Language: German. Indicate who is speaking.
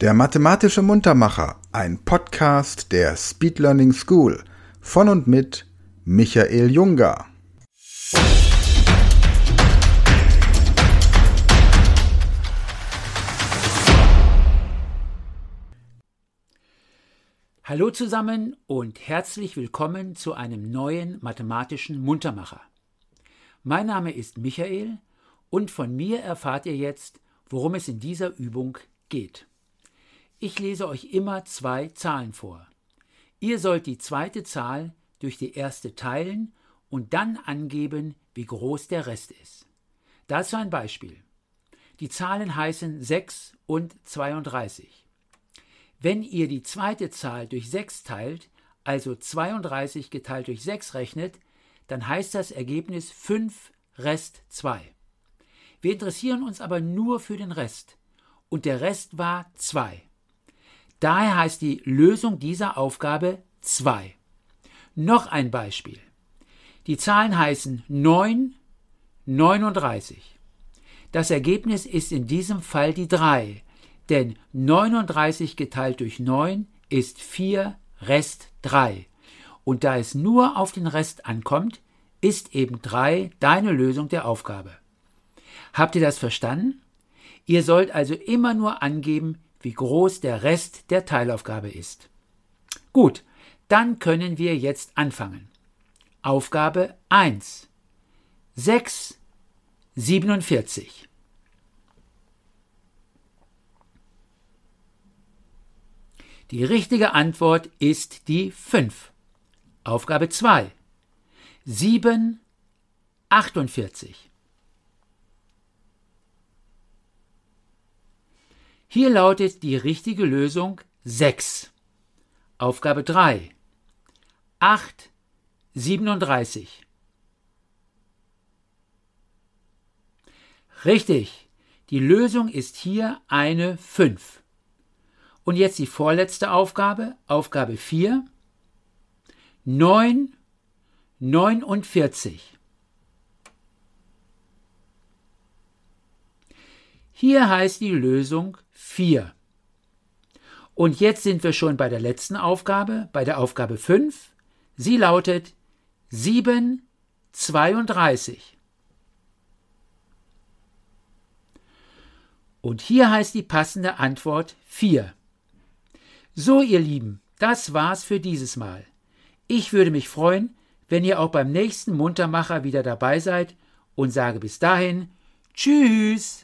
Speaker 1: Der mathematische Muntermacher, ein Podcast der Speed Learning School von und mit Michael Junger.
Speaker 2: Hallo zusammen und herzlich willkommen zu einem neuen mathematischen Muntermacher. Mein Name ist Michael und von mir erfahrt ihr jetzt, worum es in dieser Übung geht. Ich lese euch immer zwei Zahlen vor. Ihr sollt die zweite Zahl durch die erste teilen und dann angeben, wie groß der Rest ist. Dazu ein Beispiel. Die Zahlen heißen 6 und 32. Wenn ihr die zweite Zahl durch 6 teilt, also 32 geteilt durch 6 rechnet, dann heißt das Ergebnis 5 Rest 2. Wir interessieren uns aber nur für den Rest. Und der Rest war 2. Daher heißt die Lösung dieser Aufgabe 2. Noch ein Beispiel. Die Zahlen heißen 9, 39. Das Ergebnis ist in diesem Fall die 3, denn 39 geteilt durch 9 ist 4 Rest 3. Und da es nur auf den Rest ankommt, ist eben 3 deine Lösung der Aufgabe. Habt ihr das verstanden? Ihr sollt also immer nur angeben, wie groß der Rest der Teilaufgabe ist. Gut, dann können wir jetzt anfangen. Aufgabe 1. 6, 47. Die richtige Antwort ist die 5. Aufgabe 2. 7, 48. Hier lautet die richtige Lösung 6. Aufgabe 3. 8, 37. Richtig, die Lösung ist hier eine 5. Und jetzt die vorletzte Aufgabe, Aufgabe 4. 9, 49. Hier heißt die Lösung 4. Und jetzt sind wir schon bei der letzten Aufgabe, bei der Aufgabe 5. Sie lautet 7, 32. Und hier heißt die passende Antwort 4. So, ihr Lieben, das war's für dieses Mal. Ich würde mich freuen, wenn ihr auch beim nächsten Muntermacher wieder dabei seid und sage bis dahin Tschüss!